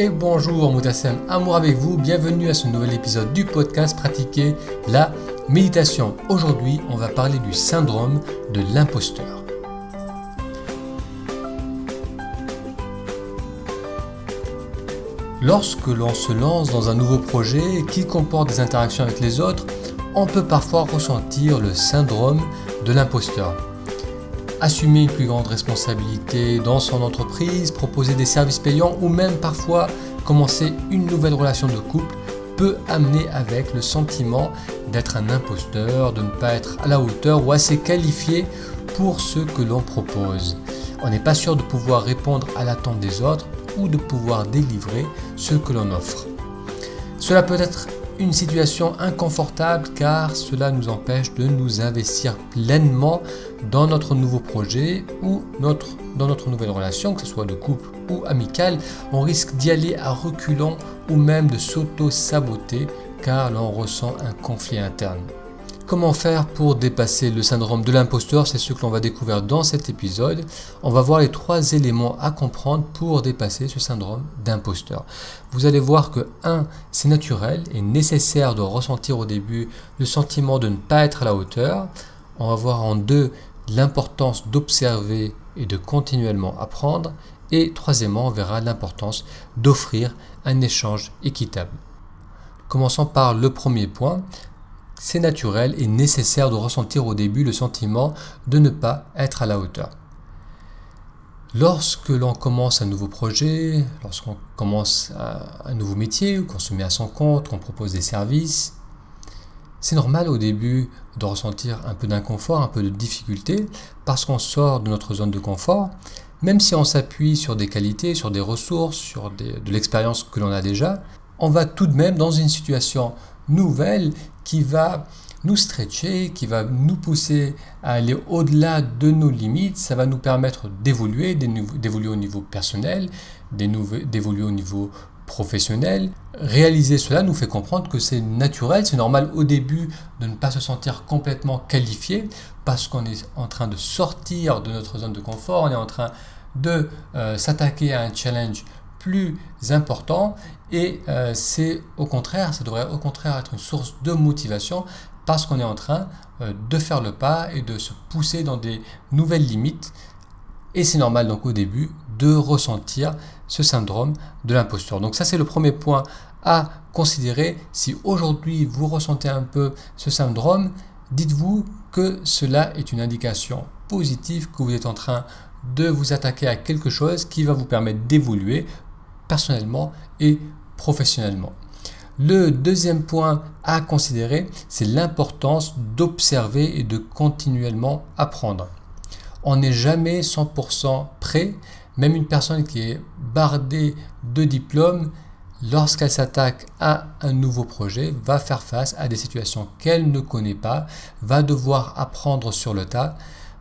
et bonjour Moutassem, amour avec vous, bienvenue à ce nouvel épisode du podcast Pratiquer la méditation. Aujourd'hui, on va parler du syndrome de l'imposteur. Lorsque l'on se lance dans un nouveau projet qui comporte des interactions avec les autres, on peut parfois ressentir le syndrome de l'imposteur assumer une plus grande responsabilité dans son entreprise, proposer des services payants ou même parfois commencer une nouvelle relation de couple peut amener avec le sentiment d'être un imposteur, de ne pas être à la hauteur ou assez qualifié pour ce que l'on propose. On n'est pas sûr de pouvoir répondre à l'attente des autres ou de pouvoir délivrer ce que l'on offre. Cela peut être une situation inconfortable car cela nous empêche de nous investir pleinement dans notre nouveau projet ou notre, dans notre nouvelle relation, que ce soit de couple ou amicale. On risque d'y aller à reculons ou même de s'auto-saboter car l'on ressent un conflit interne. Comment faire pour dépasser le syndrome de l'imposteur? C'est ce que l'on va découvrir dans cet épisode. On va voir les trois éléments à comprendre pour dépasser ce syndrome d'imposteur. Vous allez voir que 1. C'est naturel et nécessaire de ressentir au début le sentiment de ne pas être à la hauteur. On va voir en 2 l'importance d'observer et de continuellement apprendre. Et troisièmement, on verra l'importance d'offrir un échange équitable. Commençons par le premier point, c'est naturel et nécessaire de ressentir au début le sentiment de ne pas être à la hauteur. Lorsque l'on commence un nouveau projet, lorsqu'on commence un nouveau métier, qu'on se met à son compte, qu'on propose des services, c'est normal au début de ressentir un peu d'inconfort, un peu de difficulté, parce qu'on sort de notre zone de confort, même si on s'appuie sur des qualités, sur des ressources, sur de l'expérience que l'on a déjà, on va tout de même dans une situation nouvelle qui va nous stretcher, qui va nous pousser à aller au-delà de nos limites. Ça va nous permettre d'évoluer, d'évoluer au niveau personnel, d'évoluer au niveau professionnel. Réaliser cela nous fait comprendre que c'est naturel, c'est normal au début de ne pas se sentir complètement qualifié parce qu'on est en train de sortir de notre zone de confort, on est en train de euh, s'attaquer à un challenge plus important et euh, c'est au contraire, ça devrait au contraire être une source de motivation parce qu'on est en train euh, de faire le pas et de se pousser dans des nouvelles limites. Et c'est normal donc au début de ressentir ce syndrome de l'imposture. Donc ça c'est le premier point à considérer. Si aujourd'hui vous ressentez un peu ce syndrome, dites-vous que cela est une indication positive que vous êtes en train de vous attaquer à quelque chose qui va vous permettre d'évoluer personnellement et professionnellement. Le deuxième point à considérer, c'est l'importance d'observer et de continuellement apprendre. On n'est jamais 100% prêt, même une personne qui est bardée de diplômes, lorsqu'elle s'attaque à un nouveau projet, va faire face à des situations qu'elle ne connaît pas, va devoir apprendre sur le tas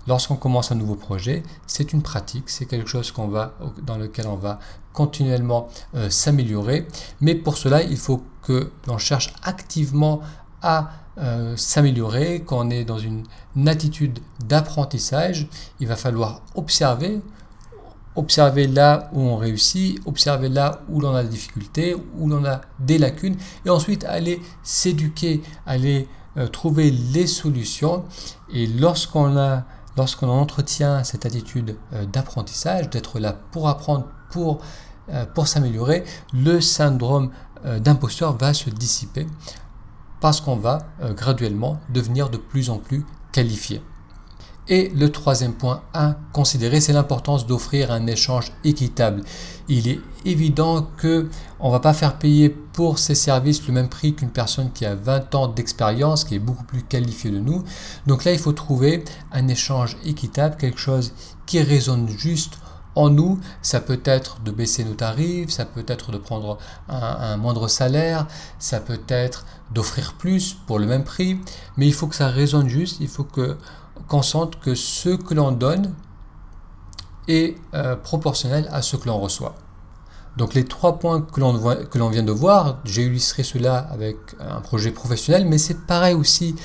lorsqu'on commence un nouveau projet, c'est une pratique, c'est quelque chose qu'on va, dans lequel on va continuellement euh, s'améliorer. Mais pour cela, il faut que l'on cherche activement à euh, s'améliorer, qu'on est dans une, attitude d'apprentissage. Il va falloir observer, observer là où on réussit, observer là où l'on a des difficultés, où l'on a des lacunes, et ensuite aller s'éduquer, aller euh, trouver les solutions. Et lorsqu'on a lorsqu'on entretient cette attitude euh, d'apprentissage, d'être là pour apprendre, pour, euh, s'améliorer, le syndrome euh, d'imposteur va se dissiper parce qu'on va graduellement devenir de plus en plus qualifié. Et le troisième point à considérer, c'est l'importance d'offrir un échange équitable. Il est évident que on va pas faire payer pour ces services le même prix qu'une personne qui a 20 ans d'expérience, qui est beaucoup plus qualifiée de nous. Donc là, il faut trouver un échange équitable, quelque chose qui résonne juste en nous, ça peut être de baisser nos tarifs, ça peut être de prendre un, moindre salaire, ça peut être d'offrir plus pour le même prix, mais il faut que ça résonne juste, il faut que qu'on sente que ce que l'on donne est euh, proportionnel à ce que l'on reçoit. Donc les trois points que l'on vient de voir, j'ai illustré cela avec un projet professionnel, mais c'est pareil aussi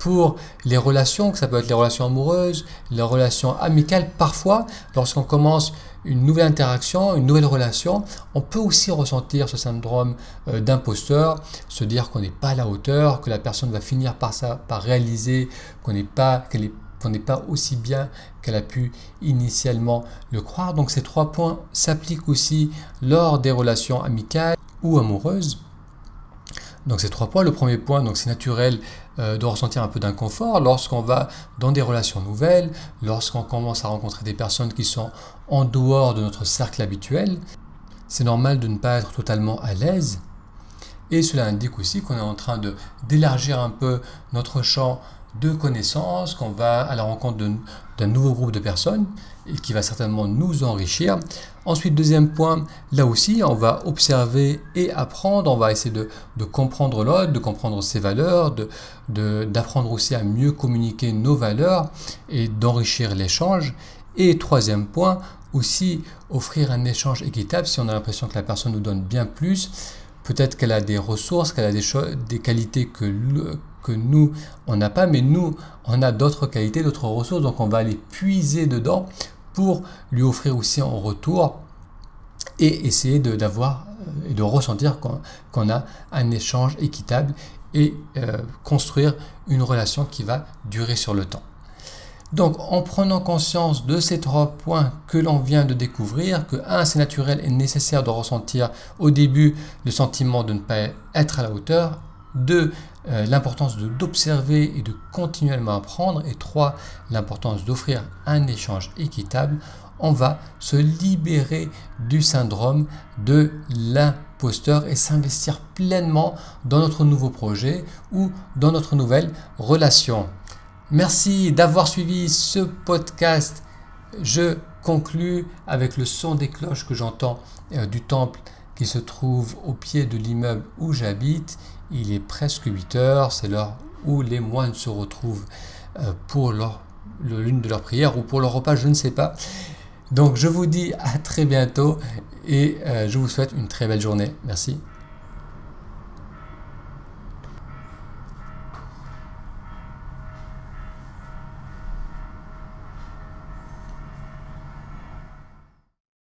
pour les relations, que ça peut être les relations amoureuses, les relations amicales. Parfois, lorsqu'on commence une nouvelle interaction, une nouvelle relation, on peut aussi ressentir ce syndrome euh, d'imposteur, se dire qu'on n'est pas à la hauteur, que la personne va finir par, ça, par réaliser qu'on n'est pas, qu'on n'est pas aussi bien qu'elle a pu initialement le croire. Donc ces trois points s'appliquent aussi lors des relations amicales ou amoureuses. Donc ces trois points. Le premier point, donc c'est naturel de ressentir un peu d'inconfort lorsqu'on va dans des relations nouvelles, lorsqu'on commence à rencontrer des personnes qui sont en dehors de notre cercle habituel. C'est normal de ne pas être totalement à l'aise. Et cela indique aussi qu'on est en train d'élargir un peu notre champ de connaissances, qu'on va à la rencontre d'un nouveau groupe de personnes et qui va certainement nous enrichir. Ensuite, deuxième point, là aussi, on va observer et apprendre, on va essayer de, comprendre l'autre, de comprendre ses valeurs, d'apprendre de, aussi à mieux communiquer nos valeurs et d'enrichir l'échange. Et troisième point, aussi offrir un échange équitable si on a l'impression que la personne nous donne bien plus. Peut-être qu'elle a des ressources, qu'elle a des, des qualités que, que nous, on n'a pas, mais nous, on a d'autres qualités, d'autres ressources, donc on va aller puiser dedans pour lui offrir aussi en retour et essayer d'avoir euh, et de ressentir qu'on a un échange équitable et euh, construire une relation qui va durer sur le temps. Donc en prenant conscience de ces trois points que l'on vient de découvrir, que un, c'est naturel et nécessaire de ressentir au début le sentiment de ne pas être à la hauteur, deux, euh, l'importance d'observer et de continuellement apprendre, et trois, l'importance d'offrir un échange équitable, on va se libérer du syndrome de l'imposteur et s'investir pleinement dans notre nouveau projet ou dans notre nouvelle relation. Merci d'avoir suivi ce podcast. Je conclus avec le son des cloches que j'entends euh, du temple qui se trouve au pied de l'immeuble où j'habite. Il est presque 8 heures, c'est l'heure où les moines se retrouvent euh, pour l'une de leurs prières ou pour leur repas, je ne sais pas. Donc je vous dis à très bientôt et euh, je vous souhaite une très belle journée. Merci.